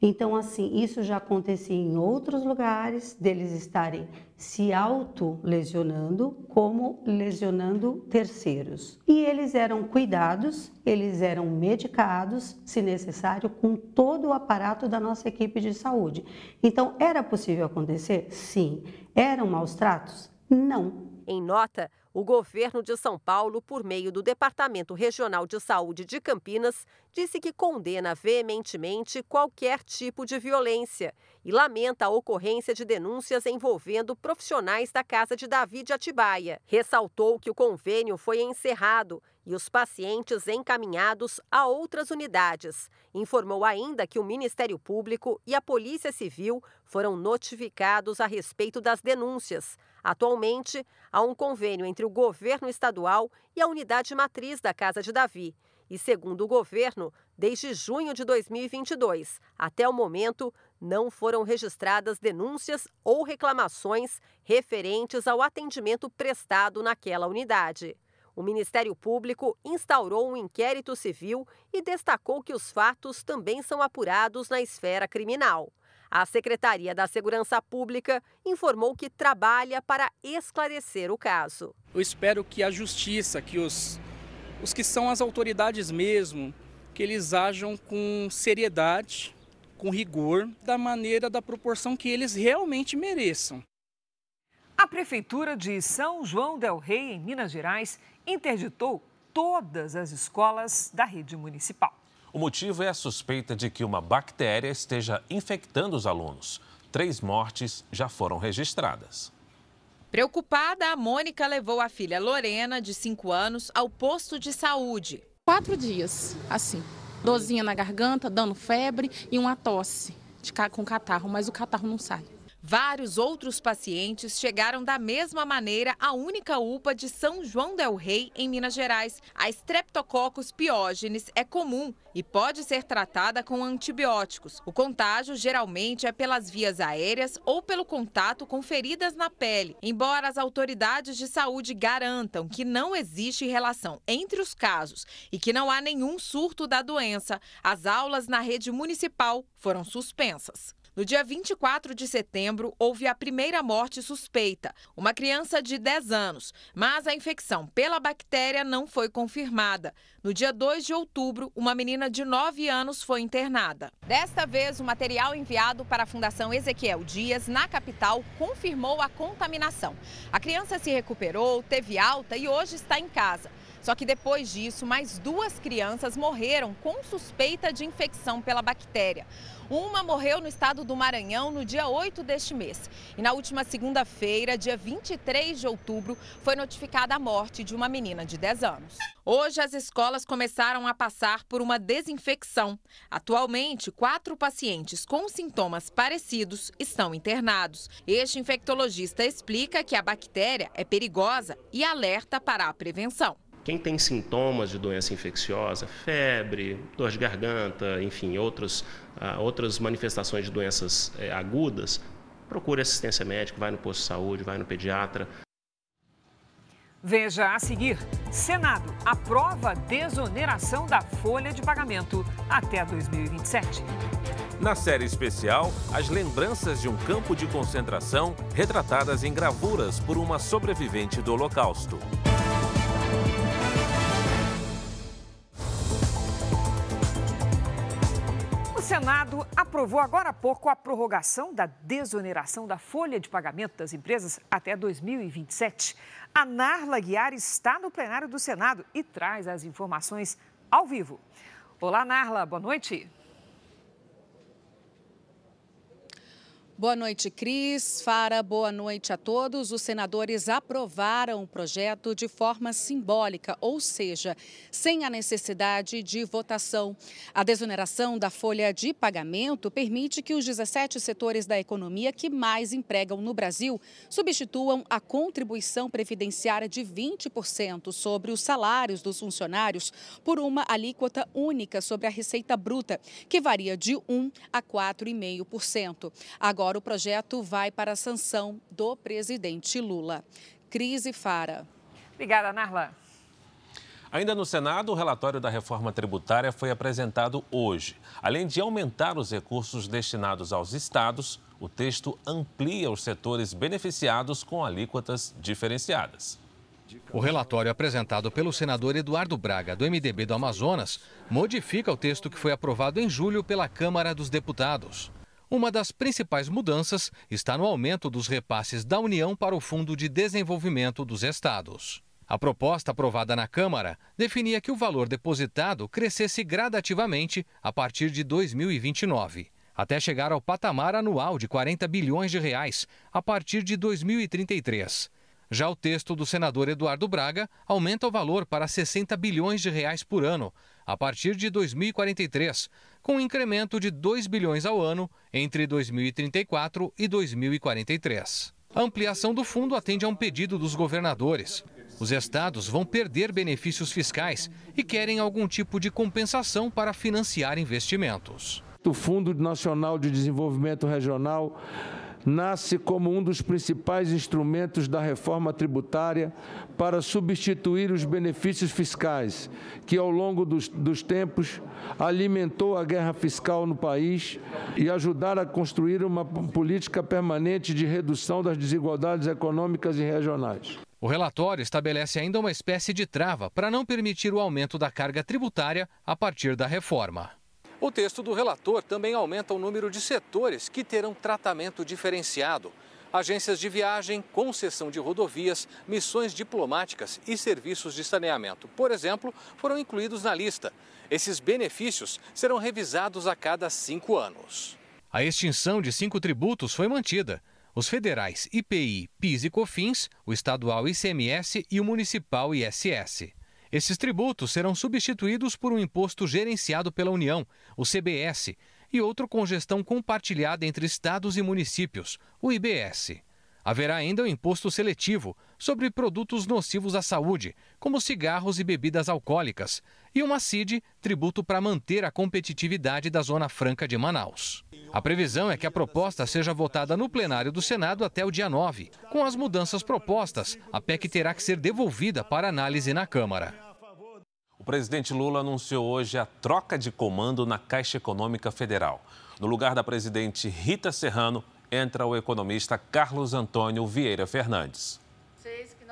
Speaker 44: Então, assim, isso já acontecia em outros lugares, deles estarem se auto-lesionando, como lesionando terceiros. E eles eram cuidados, eles eram medicados, se necessário, com todo o aparato da nossa equipe de saúde. Então, era possível acontecer? Sim. Eram maus tratos? Não.
Speaker 38: Em nota, o governo de São Paulo, por meio do Departamento Regional de Saúde de Campinas, disse que condena veementemente qualquer tipo de violência e lamenta a ocorrência de denúncias envolvendo profissionais da Casa de Davi de Atibaia. Ressaltou que o convênio foi encerrado e os pacientes encaminhados a outras unidades. Informou ainda que o Ministério Público e a Polícia Civil foram notificados a respeito das denúncias. Atualmente, há um convênio entre o governo estadual e a unidade matriz da Casa de Davi. E, segundo o governo, desde junho de 2022 até o momento, não foram registradas denúncias ou reclamações referentes ao atendimento prestado naquela unidade. O Ministério Público instaurou um inquérito civil e destacou que os fatos também são apurados na esfera criminal. A Secretaria da Segurança Pública informou que trabalha para esclarecer o caso.
Speaker 41: Eu espero que a justiça, que os, os que são as autoridades mesmo, que eles ajam com seriedade, com rigor, da maneira, da proporção que eles realmente mereçam.
Speaker 2: A Prefeitura de São João Del Rei, em Minas Gerais, interditou todas as escolas da rede municipal.
Speaker 3: O motivo é a suspeita de que uma bactéria esteja infectando os alunos. Três mortes já foram registradas.
Speaker 45: Preocupada, a Mônica levou a filha Lorena, de 5 anos, ao posto de saúde.
Speaker 46: Quatro dias, assim. Dorzinha na garganta, dando febre e uma tosse de, com catarro, mas o catarro não sai.
Speaker 45: Vários outros pacientes chegaram da mesma maneira à única UPA de São João del Rei, em Minas Gerais. A Streptococcus piógenes é comum e pode ser tratada com antibióticos. O contágio geralmente é pelas vias aéreas ou pelo contato com feridas na pele. Embora as autoridades de saúde garantam que não existe relação entre os casos e que não há nenhum surto da doença, as aulas na rede municipal foram suspensas. No dia 24 de setembro, houve a primeira morte suspeita, uma criança de 10 anos, mas a infecção pela bactéria não foi confirmada. No dia 2 de outubro, uma menina de 9 anos foi internada. Desta vez, o material enviado para a Fundação Ezequiel Dias, na capital, confirmou a contaminação. A criança se recuperou, teve alta e hoje está em casa. Só que depois disso, mais duas crianças morreram com suspeita de infecção pela bactéria. Uma morreu no estado do Maranhão no dia 8 deste mês. E na última segunda-feira, dia 23 de outubro, foi notificada a morte de uma menina de 10 anos. Hoje, as escolas começaram a passar por uma desinfecção. Atualmente, quatro pacientes com sintomas parecidos estão internados. Este infectologista explica que a bactéria é perigosa e alerta para a prevenção.
Speaker 47: Quem tem sintomas de doença infecciosa, febre, dor de garganta, enfim, outros, uh, outras manifestações de doenças uh, agudas, procure assistência médica, vai no posto de saúde, vai no pediatra.
Speaker 2: Veja a seguir: Senado aprova desoneração da folha de pagamento até 2027.
Speaker 3: Na série especial, as lembranças de um campo de concentração retratadas em gravuras por uma sobrevivente do Holocausto.
Speaker 2: Senado aprovou agora há pouco a prorrogação da desoneração da folha de pagamento das empresas até 2027. A Narla Guiar está no plenário do Senado e traz as informações ao vivo. Olá, Narla, boa noite.
Speaker 48: Boa noite, Cris. Fara, boa noite a todos. Os senadores aprovaram o projeto de forma simbólica, ou seja, sem a necessidade de votação. A desoneração da folha de pagamento permite que os 17 setores da economia que mais empregam no Brasil substituam a contribuição previdenciária de 20% sobre os salários dos funcionários por uma alíquota única sobre a receita bruta, que varia de 1 a 4,5%. Agora, Agora o projeto vai para a sanção do presidente Lula. Crise Fara.
Speaker 2: Obrigada, Narla.
Speaker 3: Ainda no Senado, o relatório da reforma tributária foi apresentado hoje. Além de aumentar os recursos destinados aos estados, o texto amplia os setores beneficiados com alíquotas diferenciadas.
Speaker 49: O relatório apresentado pelo senador Eduardo Braga, do MDB do Amazonas, modifica o texto que foi aprovado em julho pela Câmara dos Deputados. Uma das principais mudanças está no aumento dos repasses da União para o Fundo de Desenvolvimento dos Estados. A proposta aprovada na Câmara definia que o valor depositado crescesse gradativamente a partir de 2029, até chegar ao patamar anual de 40 bilhões de reais a partir de 2033. Já o texto do senador Eduardo Braga aumenta o valor para 60 bilhões de reais por ano a partir de 2043, com um incremento de 2 bilhões ao ano entre 2034 e 2043. A ampliação do fundo atende a um pedido dos governadores. Os estados vão perder benefícios fiscais e querem algum tipo de compensação para financiar investimentos.
Speaker 50: O Fundo Nacional de Desenvolvimento Regional nasce como um dos principais instrumentos da reforma tributária para substituir os benefícios fiscais, que ao longo dos, dos tempos alimentou a guerra fiscal no país e ajudar a construir uma política permanente de redução das desigualdades econômicas e regionais.
Speaker 49: O relatório estabelece ainda uma espécie de trava para não permitir o aumento da carga tributária a partir da reforma. O texto do relator também aumenta o número de setores que terão tratamento diferenciado. Agências de viagem, concessão de rodovias, missões diplomáticas e serviços de saneamento, por exemplo, foram incluídos na lista. Esses benefícios serão revisados a cada cinco anos. A extinção de cinco tributos foi mantida. Os federais IPI, PIS e COFINS, o estadual ICMS e o municipal ISS. Esses tributos serão substituídos por um imposto gerenciado pela União, o CBS, e outro com gestão compartilhada entre estados e municípios, o IBS. Haverá ainda um imposto seletivo sobre produtos nocivos à saúde, como cigarros e bebidas alcoólicas, e uma CID, tributo para manter a competitividade da Zona Franca de Manaus. A previsão é que a proposta seja votada no plenário do Senado até o dia 9. Com as mudanças propostas, a PEC terá que ser devolvida para análise na Câmara.
Speaker 3: O presidente Lula anunciou hoje a troca de comando na Caixa Econômica Federal. No lugar da presidente Rita Serrano, entra o economista Carlos Antônio Vieira Fernandes.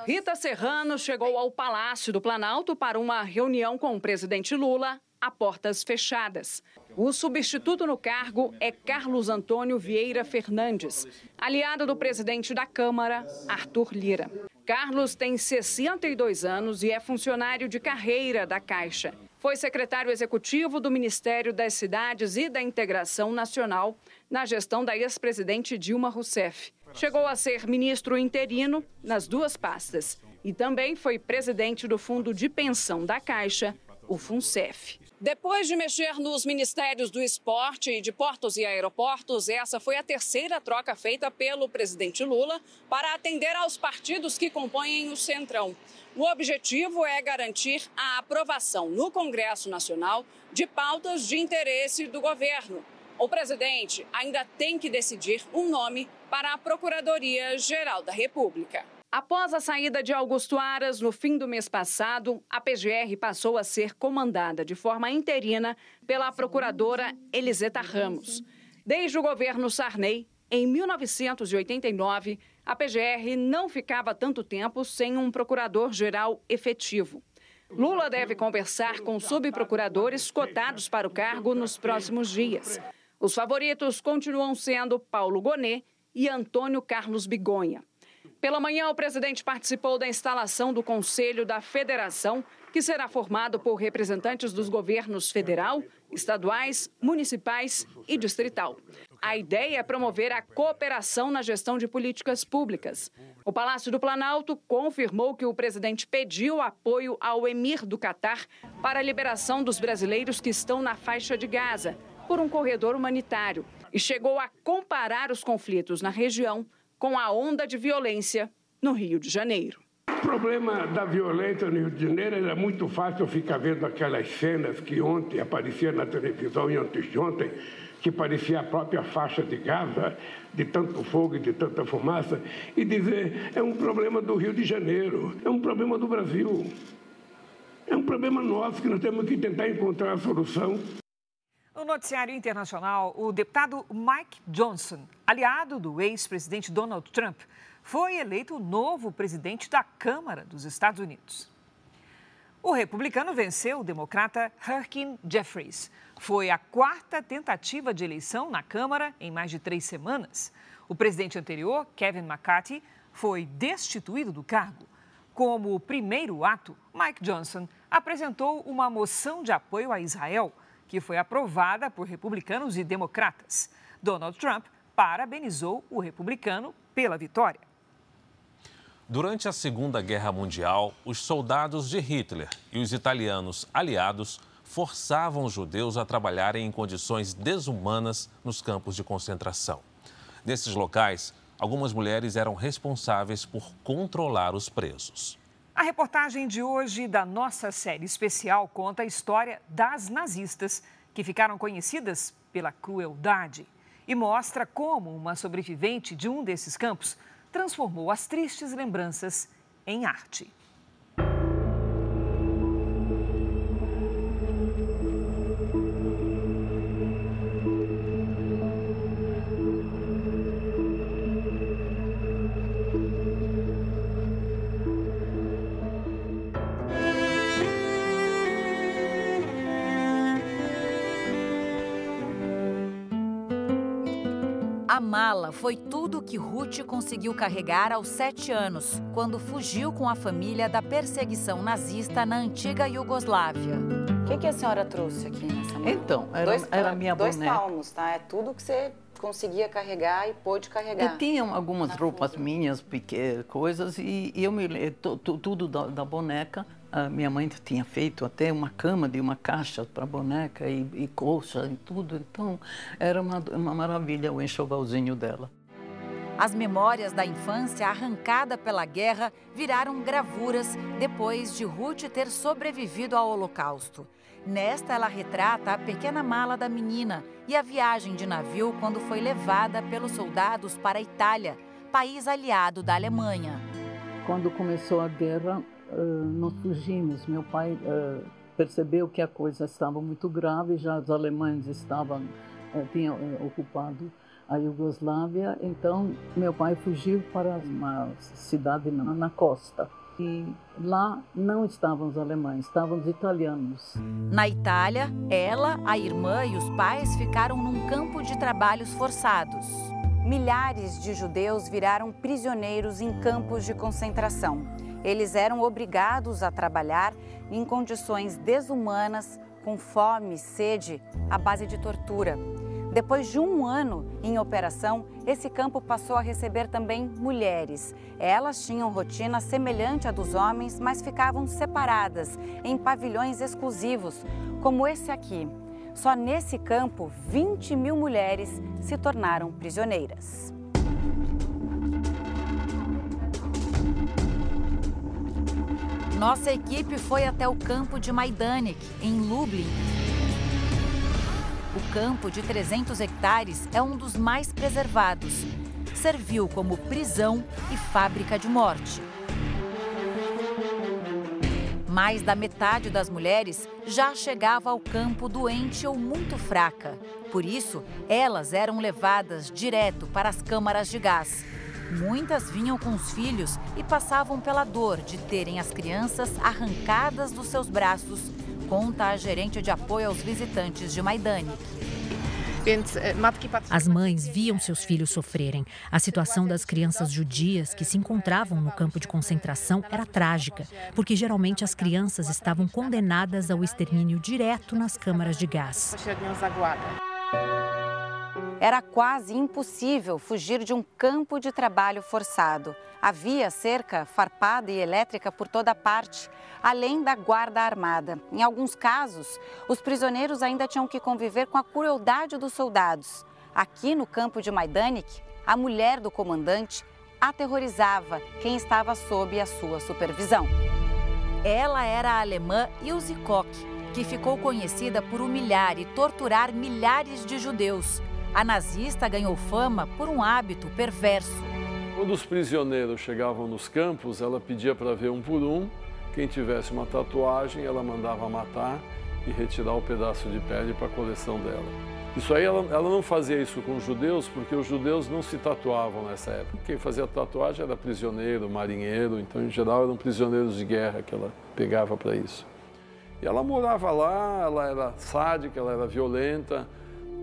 Speaker 51: Rita Serrano chegou ao Palácio do Planalto para uma reunião com o presidente Lula a portas fechadas. O substituto no cargo é Carlos Antônio Vieira Fernandes, aliado do presidente da Câmara, Arthur Lira. Carlos tem 62 anos e é funcionário de carreira da Caixa. Foi secretário executivo do Ministério das Cidades e da Integração Nacional na gestão da ex-presidente Dilma Rousseff. Chegou a ser ministro interino nas duas pastas e também foi presidente do Fundo de Pensão da Caixa, o FUNCEF. Depois de mexer nos ministérios do esporte e de portos e aeroportos, essa foi a terceira troca feita pelo presidente Lula para atender aos partidos que compõem o Centrão. O objetivo é garantir a aprovação no Congresso Nacional de pautas de interesse do governo, o presidente ainda tem que decidir um nome para a Procuradoria-Geral da República. Após a saída de Augusto Aras no fim do mês passado, a PGR passou a ser comandada de forma interina pela procuradora Eliseta Ramos. Desde o governo Sarney, em 1989, a PGR não ficava tanto tempo sem um procurador-geral efetivo. Lula deve conversar com subprocuradores cotados para o cargo nos próximos dias. Os favoritos continuam sendo Paulo Gonet e Antônio Carlos Bigonha. Pela manhã, o presidente participou da instalação do Conselho da Federação, que será formado por representantes dos governos federal, estaduais, municipais e distrital. A ideia é promover a cooperação na gestão de políticas públicas. O Palácio do Planalto confirmou que o presidente pediu apoio ao emir do Catar para a liberação dos brasileiros que estão na faixa de Gaza por um corredor humanitário e chegou a comparar os conflitos na região com a onda de violência no Rio de Janeiro.
Speaker 37: O problema da violência no Rio de Janeiro era muito fácil ficar vendo aquelas cenas que ontem apareciam na televisão e antes de ontem, que parecia a própria faixa de Gaza, de tanto fogo e de tanta fumaça, e dizer é um problema do Rio de Janeiro, é um problema do Brasil. É um problema nosso que nós temos que tentar encontrar a solução.
Speaker 2: No noticiário internacional, o deputado Mike Johnson, aliado do ex-presidente Donald Trump, foi eleito o novo presidente da Câmara dos Estados Unidos. O republicano venceu o democrata Hakeem Jeffries. Foi a quarta tentativa de eleição na Câmara em mais de três semanas. O presidente anterior, Kevin McCarthy, foi destituído do cargo. Como primeiro ato, Mike Johnson apresentou uma moção de apoio a Israel, que foi aprovada por republicanos e democratas. Donald Trump parabenizou o republicano pela vitória.
Speaker 3: Durante a Segunda Guerra Mundial, os soldados de Hitler e os italianos aliados forçavam os judeus a trabalharem em condições desumanas nos campos de concentração. Nesses locais, algumas mulheres eram responsáveis por controlar os presos.
Speaker 2: A reportagem de hoje da nossa série especial conta a história das nazistas, que ficaram conhecidas pela crueldade, e mostra como uma sobrevivente de um desses campos transformou as tristes lembranças em arte.
Speaker 52: A mala foi tudo que Ruth conseguiu carregar aos sete anos, quando fugiu com a família da perseguição nazista na antiga Iugoslávia.
Speaker 53: O que, que a senhora trouxe aqui nessa mala?
Speaker 54: Então, era,
Speaker 53: dois,
Speaker 54: era minha
Speaker 53: dois
Speaker 54: boneca.
Speaker 53: palmos, tá? É tudo que você conseguia carregar e pôde carregar.
Speaker 54: E tinham algumas roupas minhas, pequenas, coisas, e, eu me tudo da, da boneca. A minha mãe tinha feito até uma cama de uma caixa para boneca e, e colcha e tudo. Então, era uma, uma maravilha o enxovalzinho dela.
Speaker 52: As memórias da infância arrancada pela guerra viraram gravuras depois de Ruth ter sobrevivido ao Holocausto. Nesta, ela retrata a pequena mala da menina e a viagem de navio quando foi levada pelos soldados para a Itália, país aliado da Alemanha.
Speaker 54: Quando começou a guerra, eh, nós fugimos. Meu pai eh, percebeu que a coisa estava muito grave, já os alemães estavam eh, tinham ocupado a Iugoslávia, então meu pai fugiu para uma cidade na, na costa. E lá não estavam os alemães, estavam os italianos.
Speaker 52: Na Itália, ela, a irmã e os pais ficaram num campo de trabalhos forçados.
Speaker 53: Milhares de judeus viraram prisioneiros em campos de concentração. Eles eram obrigados a trabalhar em condições desumanas, com fome sede, à base de tortura. Depois de um ano em operação, esse campo passou a receber também mulheres. Elas tinham rotina semelhante à dos homens, mas ficavam separadas em pavilhões exclusivos, como esse aqui. Só nesse campo, 20 mil mulheres se tornaram prisioneiras.
Speaker 52: Nossa equipe foi até o campo de Majdanek, em Lublin. O campo de 300 hectares é um dos mais preservados. Serviu como prisão e fábrica de morte. Mais da metade das mulheres já chegava ao campo doente ou muito fraca. Por isso, elas eram levadas direto para as câmaras de gás. Muitas vinham com os filhos e passavam pela dor de terem as crianças arrancadas dos seus braços, conta a gerente de apoio aos visitantes de Maidane.
Speaker 55: As mães viam seus filhos sofrerem. A situação das crianças judias que se encontravam no campo de concentração era trágica, porque geralmente as crianças estavam condenadas ao extermínio direto nas câmaras de gás.
Speaker 53: Era quase impossível fugir de um campo de trabalho forçado. Havia cerca farpada e elétrica por toda parte, além da guarda armada. Em alguns casos, os prisioneiros ainda tinham que conviver com a crueldade dos soldados. Aqui no campo de Majdanek, a mulher do comandante aterrorizava quem estava sob a sua supervisão.
Speaker 52: Ela era a alemã Ilse Koch, que ficou conhecida por humilhar e torturar milhares de judeus. A nazista ganhou fama por um hábito perverso.
Speaker 50: Quando os prisioneiros chegavam nos campos, ela pedia para ver um por um. Quem tivesse uma tatuagem, ela mandava matar e retirar o pedaço de pele para a coleção dela. Isso aí, ela, ela, não fazia isso com os judeus, porque os judeus não se tatuavam nessa época. Quem fazia tatuagem era prisioneiro, marinheiro, então, em geral, eram prisioneiros de guerra que ela pegava para isso. E ela morava lá, ela era sádica, ela era violenta.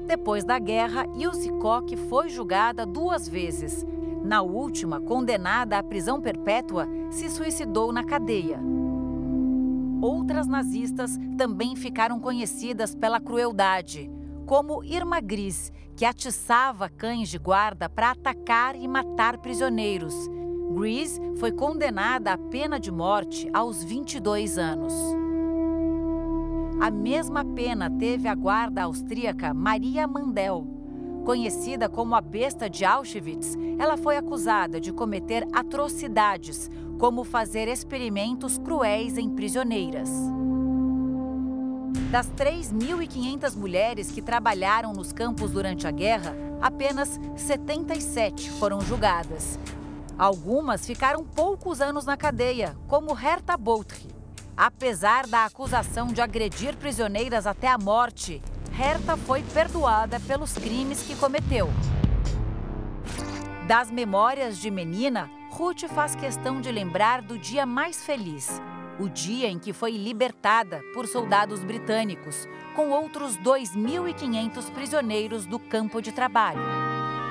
Speaker 52: Depois da guerra, Ilse Koch foi julgada duas vezes. Na última, condenada à prisão perpétua, se suicidou na cadeia. Outras nazistas também ficaram conhecidas pela crueldade como Irma Gris, que atiçava cães de guarda para atacar e matar prisioneiros. Gris foi condenada à pena de morte aos 22 anos. A mesma pena teve a guarda austríaca Maria Mandel. Conhecida como a besta de Auschwitz, ela foi acusada de cometer atrocidades, como fazer experimentos cruéis em prisioneiras. Das 3.500 mulheres que trabalharam nos campos durante a guerra, apenas 77 foram julgadas. Algumas ficaram poucos anos na cadeia, como Herta Boutry. Apesar da acusação de agredir prisioneiras até a morte, Herta foi perdoada pelos crimes que cometeu. Das memórias de menina, Ruth faz questão de lembrar do dia mais feliz, o dia em que foi libertada por soldados britânicos, com outros 2.500 prisioneiros do campo de trabalho.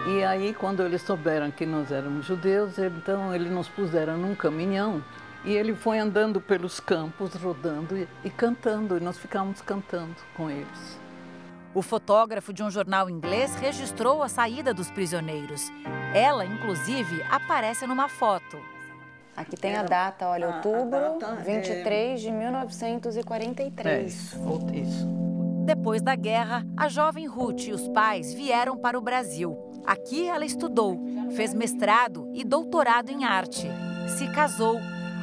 Speaker 54: E aí, quando eles souberam que nós éramos judeus, então eles nos puseram num caminhão e ele foi andando pelos campos, rodando e, e cantando, e nós ficávamos cantando com eles.
Speaker 52: O fotógrafo de um jornal inglês registrou a saída dos prisioneiros. Ela, inclusive, aparece numa foto.
Speaker 53: Aqui tem a data, olha, a, outubro a data 23 é... de 1943. É
Speaker 54: isso, isso.
Speaker 52: Depois da guerra, a jovem Ruth e os pais vieram para o Brasil. Aqui ela estudou, fez mestrado e doutorado em arte. Se casou.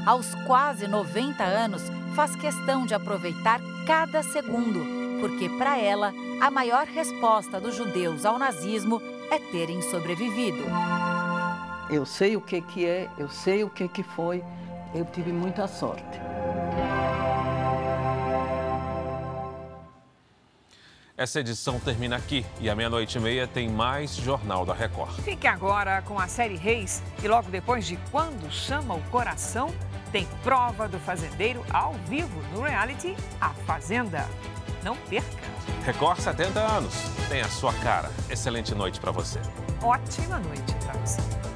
Speaker 52: Aos quase 90 anos, faz questão de aproveitar cada segundo, porque para ela, a maior resposta dos judeus ao nazismo é terem sobrevivido.
Speaker 54: Eu sei o que, que é, eu sei o que, que foi, eu tive muita sorte.
Speaker 3: Essa edição termina aqui e à meia-noite e meia tem mais Jornal da Record.
Speaker 2: Fique agora com a série Reis e logo depois de Quando Chama o Coração, tem prova do fazendeiro ao vivo no reality A Fazenda. Não perca!
Speaker 3: Record 70 anos, tem a sua cara. Excelente noite para você.
Speaker 2: Ótima noite para você.